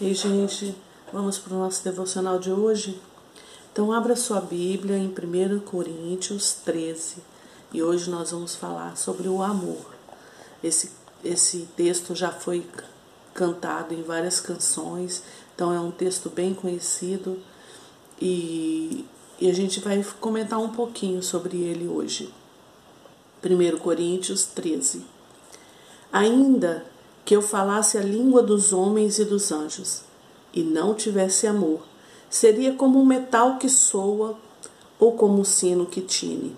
E gente, vamos para o nosso devocional de hoje? Então abra sua Bíblia em 1 Coríntios 13 e hoje nós vamos falar sobre o amor. Esse, esse texto já foi cantado em várias canções, então é um texto bem conhecido e, e a gente vai comentar um pouquinho sobre ele hoje. 1 Coríntios 13 Ainda que eu falasse a língua dos homens e dos anjos, e não tivesse amor, seria como um metal que soa ou como um sino que tine.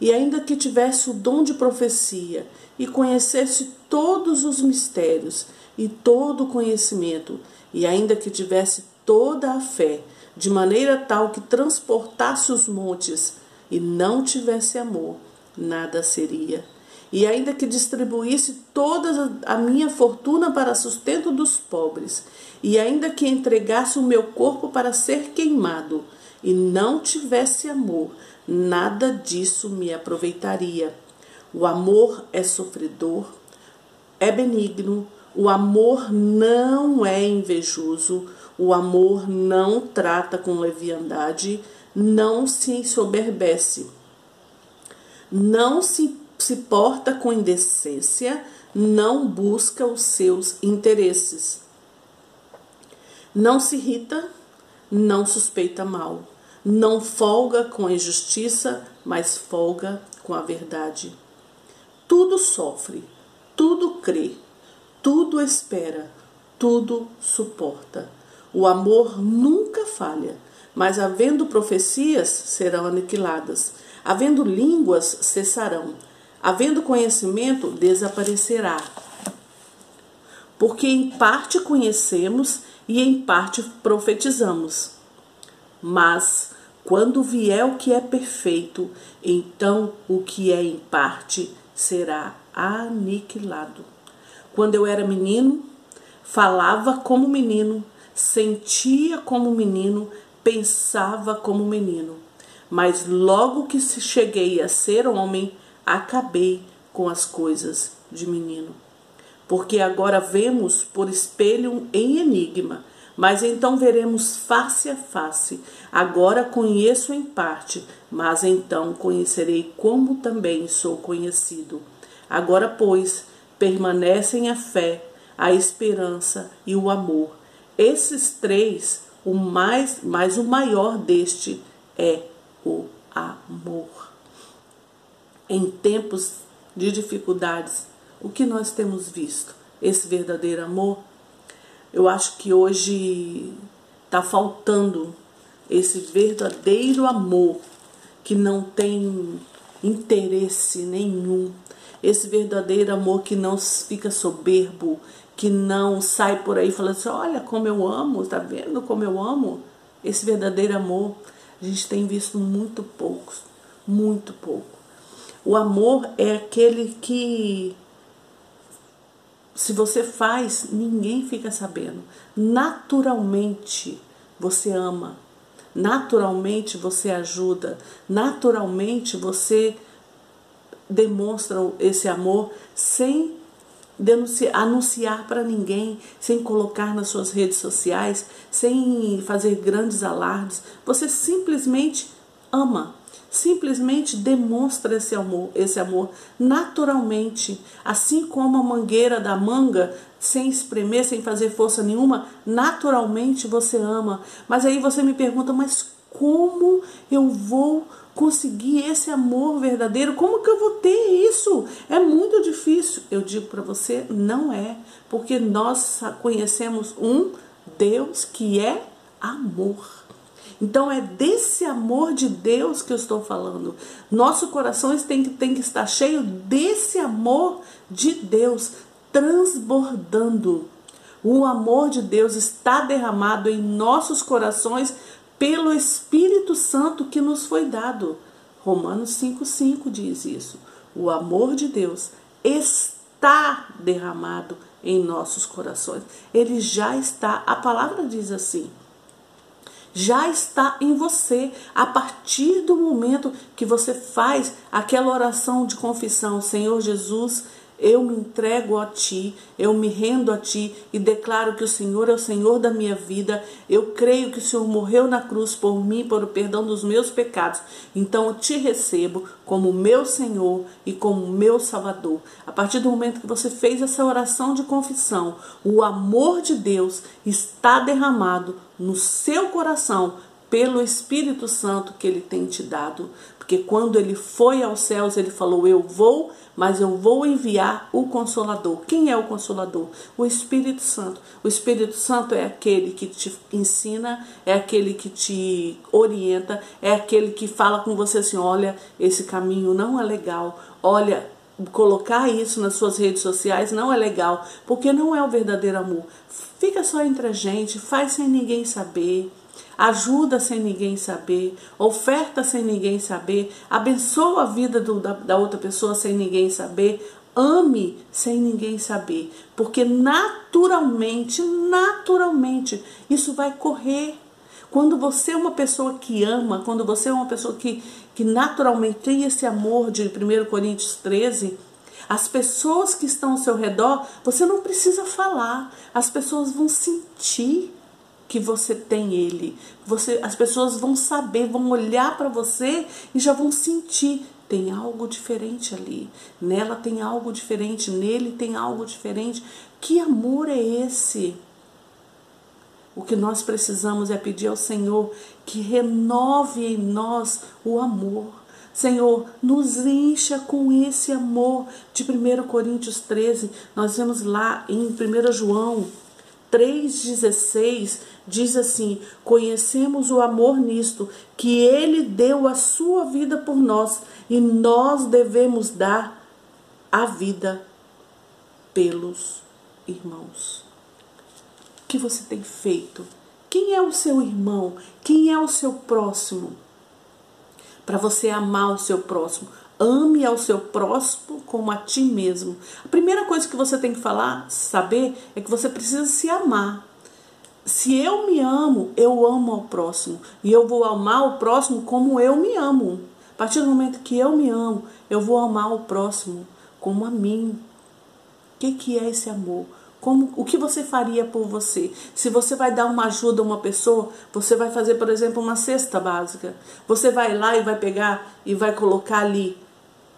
E ainda que tivesse o dom de profecia e conhecesse todos os mistérios e todo o conhecimento, e ainda que tivesse toda a fé, de maneira tal que transportasse os montes e não tivesse amor, nada seria e ainda que distribuísse toda a minha fortuna para sustento dos pobres, e ainda que entregasse o meu corpo para ser queimado, e não tivesse amor, nada disso me aproveitaria. O amor é sofredor, é benigno, o amor não é invejoso, o amor não trata com leviandade, não se ensoberbece, não se se porta com indecência, não busca os seus interesses. Não se irrita, não suspeita mal, não folga com a injustiça, mas folga com a verdade. Tudo sofre, tudo crê, tudo espera, tudo suporta. O amor nunca falha, mas havendo profecias serão aniquiladas, havendo línguas cessarão Havendo conhecimento, desaparecerá. Porque em parte conhecemos e em parte profetizamos. Mas quando vier o que é perfeito, então o que é em parte será aniquilado. Quando eu era menino, falava como menino, sentia como menino, pensava como menino. Mas logo que cheguei a ser homem, acabei com as coisas de menino. Porque agora vemos por espelho em enigma, mas então veremos face a face. Agora conheço em parte, mas então conhecerei como também sou conhecido. Agora, pois, permanecem a fé, a esperança e o amor. Esses três, o mais, mas o maior deste é o amor em tempos de dificuldades, o que nós temos visto? Esse verdadeiro amor? Eu acho que hoje está faltando esse verdadeiro amor que não tem interesse nenhum, esse verdadeiro amor que não fica soberbo, que não sai por aí falando assim: olha como eu amo, tá vendo como eu amo? Esse verdadeiro amor a gente tem visto muito poucos, muito pouco. O amor é aquele que, se você faz, ninguém fica sabendo. Naturalmente você ama, naturalmente você ajuda, naturalmente você demonstra esse amor sem denunciar, anunciar para ninguém, sem colocar nas suas redes sociais, sem fazer grandes alardes. Você simplesmente ama simplesmente demonstra esse amor, esse amor naturalmente, assim como a mangueira da manga, sem espremer, sem fazer força nenhuma, naturalmente você ama. Mas aí você me pergunta, mas como eu vou conseguir esse amor verdadeiro? Como que eu vou ter isso? É muito difícil. Eu digo para você, não é, porque nós conhecemos um Deus que é amor. Então é desse amor de Deus que eu estou falando. Nosso coração tem que, tem que estar cheio desse amor de Deus, transbordando. O amor de Deus está derramado em nossos corações pelo Espírito Santo que nos foi dado. Romanos 5,5 diz isso. O amor de Deus está derramado em nossos corações. Ele já está. A palavra diz assim já está em você. A partir do momento que você faz aquela oração de confissão, Senhor Jesus, eu me entrego a ti, eu me rendo a ti e declaro que o Senhor é o Senhor da minha vida. Eu creio que o Senhor morreu na cruz por mim, por o perdão dos meus pecados. Então eu te recebo como meu Senhor e como meu Salvador. A partir do momento que você fez essa oração de confissão, o amor de Deus está derramado no seu coração pelo Espírito Santo que ele tem te dado. Porque quando ele foi aos céus, ele falou: Eu vou, mas eu vou enviar o Consolador. Quem é o Consolador? O Espírito Santo. O Espírito Santo é aquele que te ensina, é aquele que te orienta, é aquele que fala com você assim: Olha, esse caminho não é legal. Olha, colocar isso nas suas redes sociais não é legal, porque não é o verdadeiro amor. Fica só entre a gente, faz sem ninguém saber ajuda sem ninguém saber, oferta sem ninguém saber, abençoa a vida do, da, da outra pessoa sem ninguém saber, ame sem ninguém saber, porque naturalmente, naturalmente, isso vai correr. Quando você é uma pessoa que ama, quando você é uma pessoa que, que naturalmente tem esse amor de 1 Coríntios 13, as pessoas que estão ao seu redor, você não precisa falar, as pessoas vão sentir que você tem ele. Você, as pessoas vão saber, vão olhar para você e já vão sentir tem algo diferente ali. Nela tem algo diferente, nele tem algo diferente. Que amor é esse? O que nós precisamos é pedir ao Senhor que renove em nós o amor. Senhor, nos encha com esse amor de 1 Coríntios 13. Nós vemos lá em 1 João 3,16 diz assim: Conhecemos o amor nisto, que ele deu a sua vida por nós e nós devemos dar a vida pelos irmãos. O que você tem feito? Quem é o seu irmão? Quem é o seu próximo? Para você amar o seu próximo. Ame ao seu próximo como a ti mesmo. A primeira coisa que você tem que falar, saber, é que você precisa se amar. Se eu me amo, eu amo ao próximo. E eu vou amar o próximo como eu me amo. A partir do momento que eu me amo, eu vou amar o próximo como a mim. O que, que é esse amor? Como, o que você faria por você? Se você vai dar uma ajuda a uma pessoa, você vai fazer, por exemplo, uma cesta básica. Você vai lá e vai pegar e vai colocar ali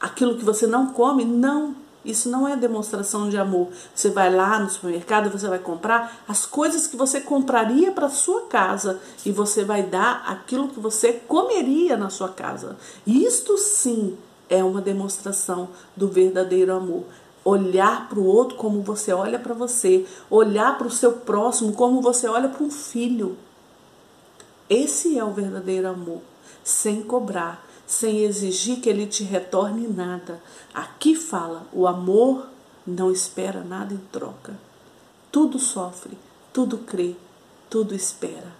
aquilo que você não come, não. Isso não é demonstração de amor. Você vai lá no supermercado, você vai comprar as coisas que você compraria para sua casa e você vai dar aquilo que você comeria na sua casa. Isto sim é uma demonstração do verdadeiro amor. Olhar para o outro como você olha para você, olhar para o seu próximo como você olha para um filho. Esse é o verdadeiro amor, sem cobrar, sem exigir que ele te retorne nada. Aqui fala: o amor não espera nada em troca. Tudo sofre, tudo crê, tudo espera.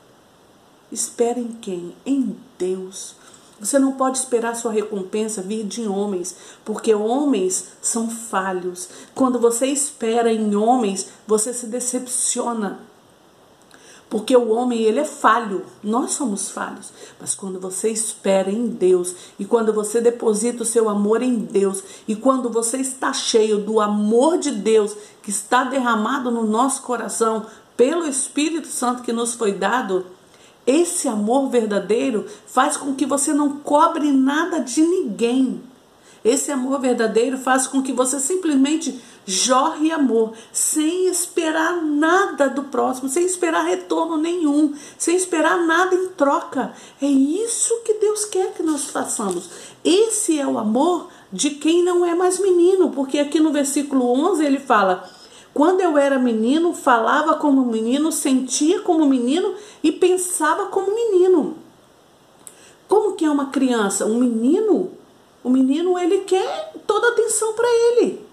Espera em quem? Em Deus. Você não pode esperar sua recompensa vir de homens, porque homens são falhos. Quando você espera em homens, você se decepciona. Porque o homem, ele é falho, nós somos falhos. Mas quando você espera em Deus e quando você deposita o seu amor em Deus e quando você está cheio do amor de Deus que está derramado no nosso coração pelo Espírito Santo que nos foi dado, esse amor verdadeiro faz com que você não cobre nada de ninguém. Esse amor verdadeiro faz com que você simplesmente jorre amor, sem esperar nada do próximo, sem esperar retorno nenhum, sem esperar nada em troca. É isso que Deus quer que nós façamos. Esse é o amor de quem não é mais menino, porque aqui no versículo 11 ele fala: Quando eu era menino, falava como menino, sentia como menino e pensava como menino. Como que é uma criança? Um menino o menino ele quer toda a atenção para ele.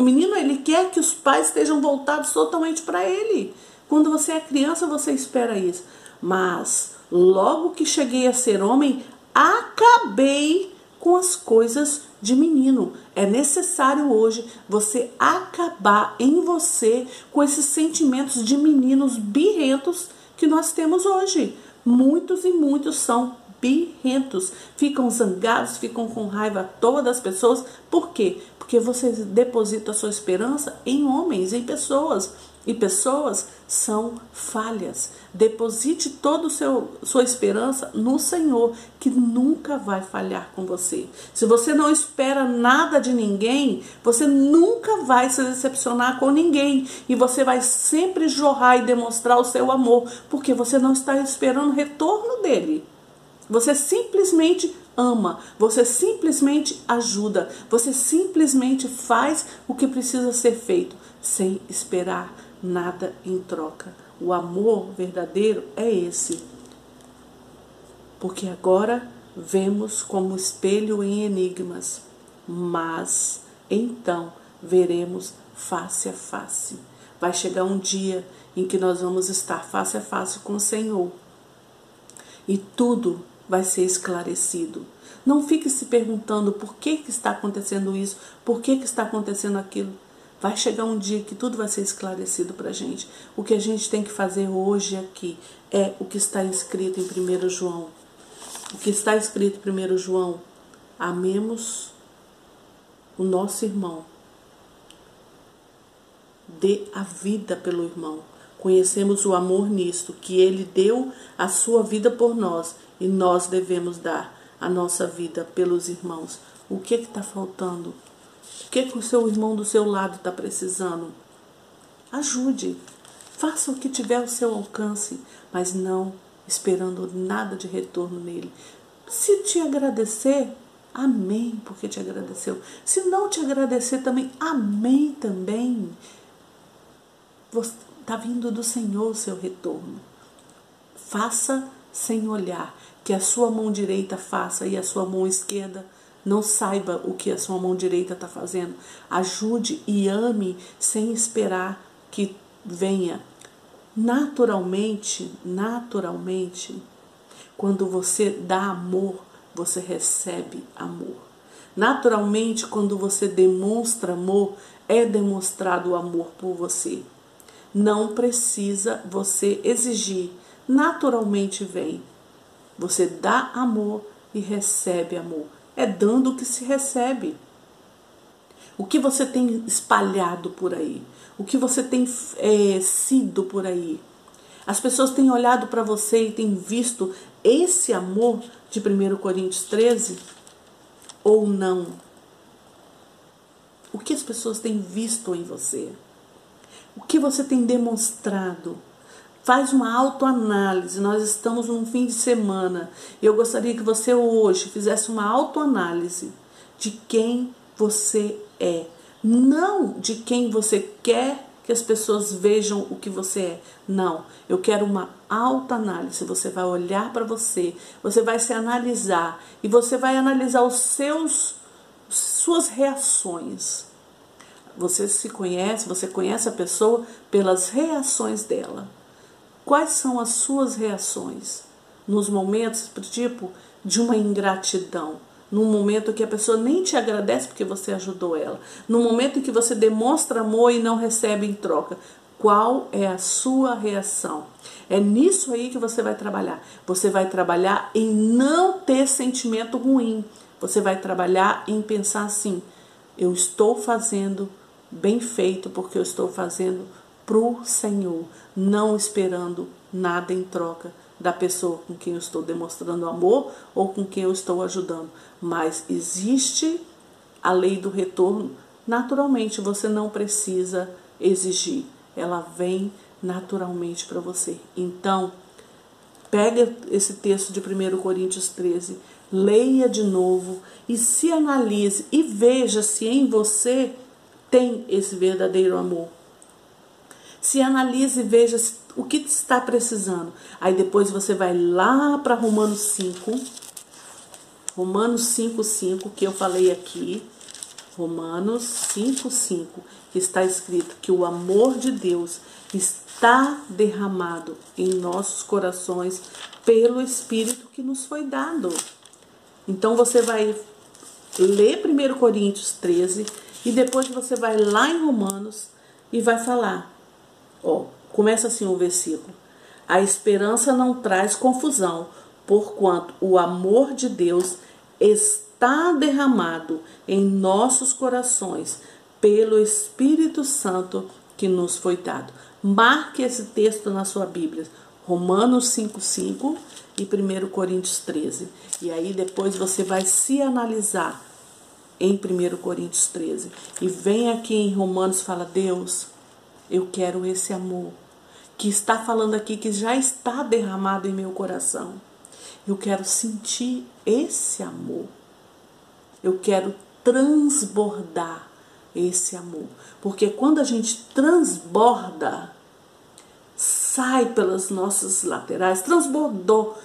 O menino ele quer que os pais estejam voltados totalmente para ele. Quando você é criança, você espera isso. Mas logo que cheguei a ser homem, acabei com as coisas de menino. É necessário hoje você acabar em você com esses sentimentos de meninos birrentos que nós temos hoje. Muitos e muitos são birrentos, ficam zangados, ficam com raiva todas as pessoas. Por quê? Porque você deposita a sua esperança em homens, em pessoas. E pessoas são falhas. Deposite toda a sua esperança no Senhor, que nunca vai falhar com você. Se você não espera nada de ninguém, você nunca vai se decepcionar com ninguém. E você vai sempre jorrar e demonstrar o seu amor, porque você não está esperando retorno dele. Você simplesmente ama, você simplesmente ajuda, você simplesmente faz o que precisa ser feito, sem esperar nada em troca. O amor verdadeiro é esse. Porque agora vemos como espelho em enigmas, mas então veremos face a face. Vai chegar um dia em que nós vamos estar face a face com o Senhor. E tudo vai ser esclarecido. Não fique se perguntando por que, que está acontecendo isso, por que, que está acontecendo aquilo. Vai chegar um dia que tudo vai ser esclarecido para a gente. O que a gente tem que fazer hoje aqui é o que está escrito em 1 João. O que está escrito em 1 João: amemos o nosso irmão. Dê a vida pelo irmão. Conhecemos o amor nisto, que ele deu a sua vida por nós e nós devemos dar a nossa vida pelos irmãos. O que está faltando? O que, que o seu irmão do seu lado está precisando? Ajude. Faça o que tiver ao seu alcance, mas não esperando nada de retorno nele. Se te agradecer, amém, porque te agradeceu. Se não te agradecer também, amém também. Está vindo do Senhor o seu retorno. Faça sem olhar, que a sua mão direita faça e a sua mão esquerda não saiba o que a sua mão direita está fazendo. Ajude e ame sem esperar que venha. Naturalmente, naturalmente, quando você dá amor, você recebe amor. Naturalmente, quando você demonstra amor, é demonstrado o amor por você. Não precisa você exigir, naturalmente vem. Você dá amor e recebe amor. É dando que se recebe. O que você tem espalhado por aí? O que você tem é, sido por aí? As pessoas têm olhado para você e têm visto esse amor de 1 Coríntios 13 ou não? O que as pessoas têm visto em você? O que você tem demonstrado? Faz uma autoanálise. Nós estamos num fim de semana. Eu gostaria que você hoje fizesse uma autoanálise de quem você é. Não de quem você quer que as pessoas vejam o que você é. Não, eu quero uma autoanálise. Você vai olhar para você, você vai se analisar e você vai analisar os seus suas reações. Você se conhece, você conhece a pessoa pelas reações dela. Quais são as suas reações nos momentos, tipo, de uma ingratidão? Num momento que a pessoa nem te agradece porque você ajudou ela. No momento em que você demonstra amor e não recebe em troca. Qual é a sua reação? É nisso aí que você vai trabalhar. Você vai trabalhar em não ter sentimento ruim. Você vai trabalhar em pensar assim: eu estou fazendo bem feito porque eu estou fazendo pro Senhor, não esperando nada em troca da pessoa com quem eu estou demonstrando amor ou com quem eu estou ajudando. Mas existe a lei do retorno. Naturalmente, você não precisa exigir, ela vem naturalmente para você. Então, pega esse texto de 1 Coríntios 13, leia de novo e se analise e veja se em você tem esse verdadeiro amor se analise e veja o que está precisando. Aí depois você vai lá para Romanos 5. Romanos 5, 5, que eu falei aqui. Romanos 5, 5, que está escrito que o amor de Deus está derramado em nossos corações pelo Espírito que nos foi dado. Então você vai ler 1 Coríntios 13 e depois você vai lá em Romanos e vai falar Ó, começa assim o versículo. A esperança não traz confusão, porquanto o amor de Deus está derramado em nossos corações pelo Espírito Santo que nos foi dado. Marque esse texto na sua Bíblia, Romanos 5,5 e 1 Coríntios 13. E aí depois você vai se analisar em 1 Coríntios 13. E vem aqui em Romanos fala: Deus, eu quero esse amor que está falando aqui, que já está derramado em meu coração. Eu quero sentir esse amor. Eu quero transbordar esse amor. Porque quando a gente transborda, sai pelas nossas laterais, transbordou,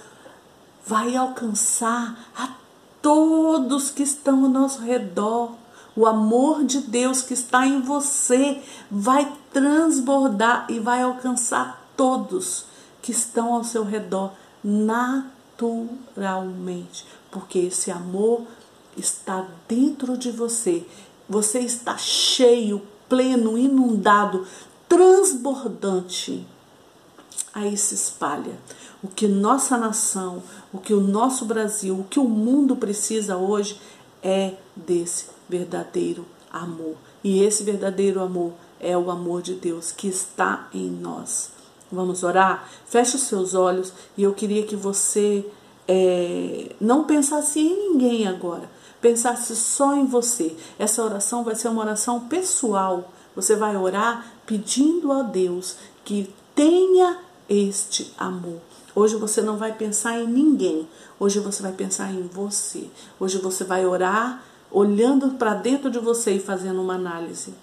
vai alcançar a todos que estão ao nosso redor. O amor de Deus que está em você vai transbordar e vai alcançar todos que estão ao seu redor naturalmente, porque esse amor está dentro de você. Você está cheio, pleno, inundado, transbordante. Aí se espalha. O que nossa nação, o que o nosso Brasil, o que o mundo precisa hoje é desse verdadeiro amor. E esse verdadeiro amor é o amor de Deus que está em nós. Vamos orar? Feche os seus olhos e eu queria que você é, não pensasse em ninguém agora, pensasse só em você. Essa oração vai ser uma oração pessoal. Você vai orar pedindo a Deus que tenha este amor. Hoje você não vai pensar em ninguém. Hoje você vai pensar em você. Hoje você vai orar olhando para dentro de você e fazendo uma análise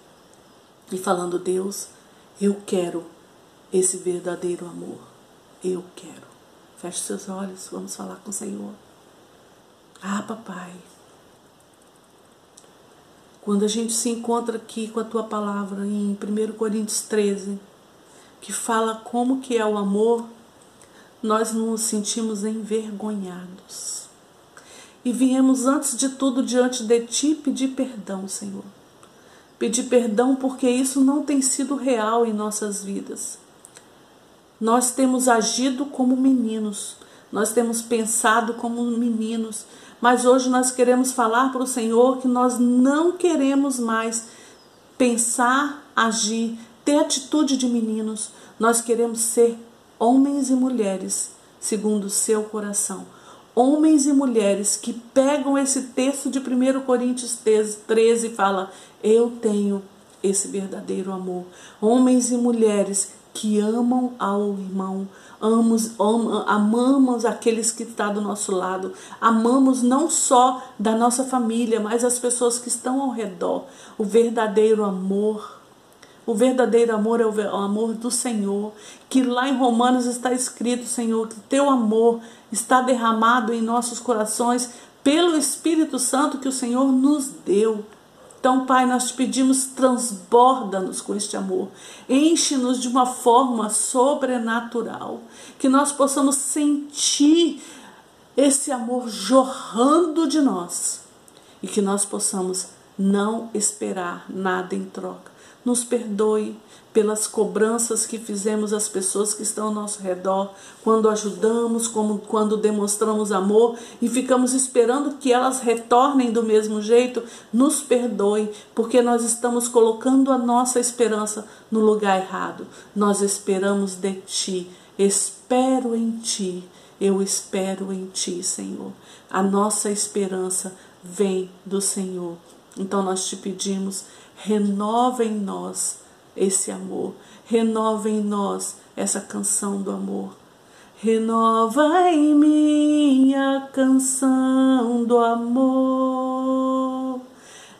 e falando: Deus, eu quero esse verdadeiro amor. Eu quero. Feche seus olhos, vamos falar com o Senhor. Ah, papai. Quando a gente se encontra aqui com a tua palavra em 1 Coríntios 13, que fala como que é o amor, nós nos sentimos envergonhados e viemos antes de tudo diante de ti pedir perdão, Senhor. Pedir perdão porque isso não tem sido real em nossas vidas. Nós temos agido como meninos, nós temos pensado como meninos, mas hoje nós queremos falar para o Senhor que nós não queremos mais pensar, agir, ter atitude de meninos. Nós queremos ser homens e mulheres segundo o seu coração homens e mulheres que pegam esse texto de 1 Coríntios 13 e fala: Eu tenho esse verdadeiro amor. Homens e mulheres que amam ao irmão, amamos, am, amamos aqueles que estão do nosso lado, amamos não só da nossa família, mas as pessoas que estão ao redor. O verdadeiro amor o verdadeiro amor é o amor do Senhor, que lá em Romanos está escrito, Senhor, que teu amor está derramado em nossos corações pelo Espírito Santo que o Senhor nos deu. Então, Pai, nós te pedimos, transborda-nos com este amor, enche-nos de uma forma sobrenatural, que nós possamos sentir esse amor jorrando de nós e que nós possamos não esperar nada em troca nos perdoe pelas cobranças que fizemos às pessoas que estão ao nosso redor, quando ajudamos, como quando demonstramos amor e ficamos esperando que elas retornem do mesmo jeito, nos perdoe, porque nós estamos colocando a nossa esperança no lugar errado. Nós esperamos de ti, espero em ti. Eu espero em ti, Senhor. A nossa esperança vem do Senhor. Então nós te pedimos renova em nós esse amor, renova em nós essa canção do amor. Renova em mim a canção do amor.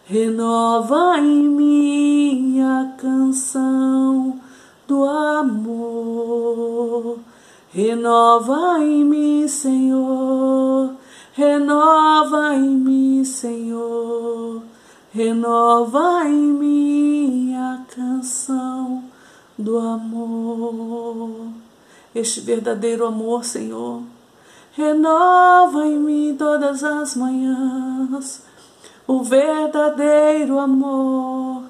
Renova em mim a canção do amor. Renova em mim, Senhor. Renova em mim, Senhor renova em mim a canção do amor. Este verdadeiro amor, Senhor, renova em mim todas as manhãs. O verdadeiro amor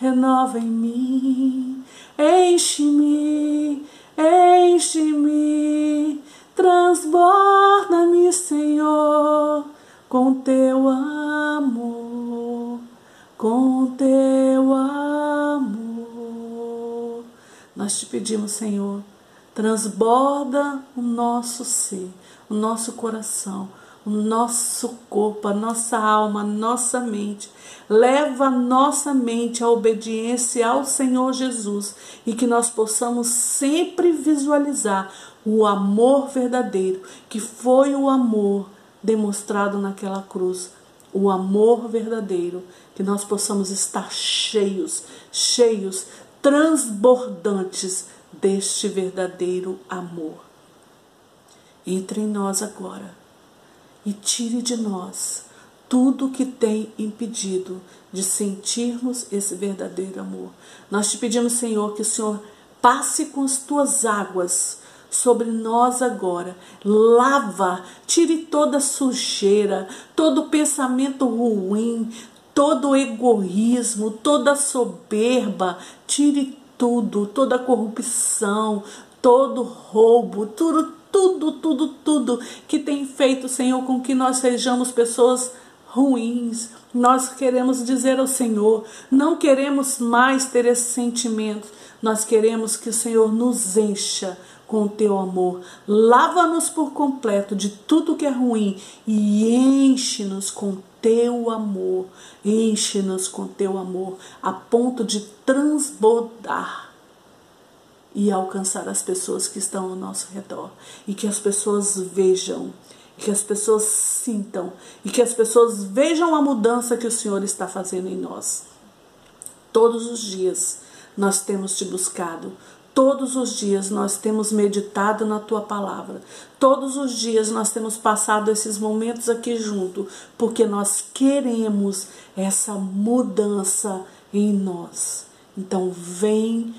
renova em mim, enche-me, enche-me, transborda-me, Senhor com teu amor, com teu amor. Nós te pedimos, Senhor, transborda o nosso ser, o nosso coração, o nosso corpo, a nossa alma, a nossa mente. Leva a nossa mente à obediência ao Senhor Jesus e que nós possamos sempre visualizar o amor verdadeiro, que foi o amor demonstrado naquela cruz, o amor verdadeiro, que nós possamos estar cheios, cheios, transbordantes deste verdadeiro amor. Entre em nós agora e tire de nós tudo que tem impedido de sentirmos esse verdadeiro amor. Nós te pedimos, Senhor, que o Senhor passe com as tuas águas sobre nós agora. Lava, tire toda sujeira, todo pensamento ruim, todo egoísmo, toda soberba, tire tudo, toda corrupção, todo roubo, tudo, tudo, tudo, tudo que tem feito, Senhor, com que nós sejamos pessoas ruins. Nós queremos dizer ao Senhor, não queremos mais ter esse sentimento. Nós queremos que o Senhor nos encha com o teu amor. Lava-nos por completo de tudo que é ruim e enche-nos com teu amor. Enche-nos com teu amor a ponto de transbordar e alcançar as pessoas que estão ao nosso redor e que as pessoas vejam que as pessoas sintam e que as pessoas vejam a mudança que o Senhor está fazendo em nós. Todos os dias nós temos te buscado, Todos os dias nós temos meditado na tua palavra. Todos os dias nós temos passado esses momentos aqui junto, porque nós queremos essa mudança em nós. Então vem,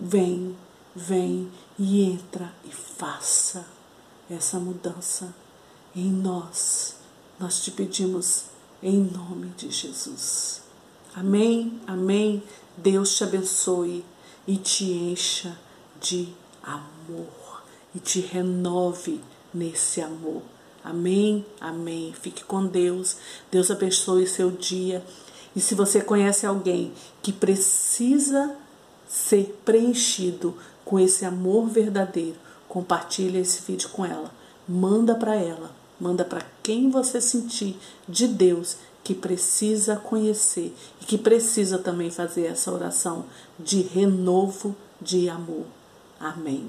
vem, vem e entra e faça essa mudança em nós. Nós te pedimos em nome de Jesus. Amém, amém. Deus te abençoe e te encha de amor e te renove nesse amor. Amém? Amém. Fique com Deus. Deus abençoe seu dia. E se você conhece alguém que precisa ser preenchido com esse amor verdadeiro, compartilhe esse vídeo com ela. Manda para ela. Manda para quem você sentir de Deus que precisa conhecer e que precisa também fazer essa oração de renovo de amor. Amém.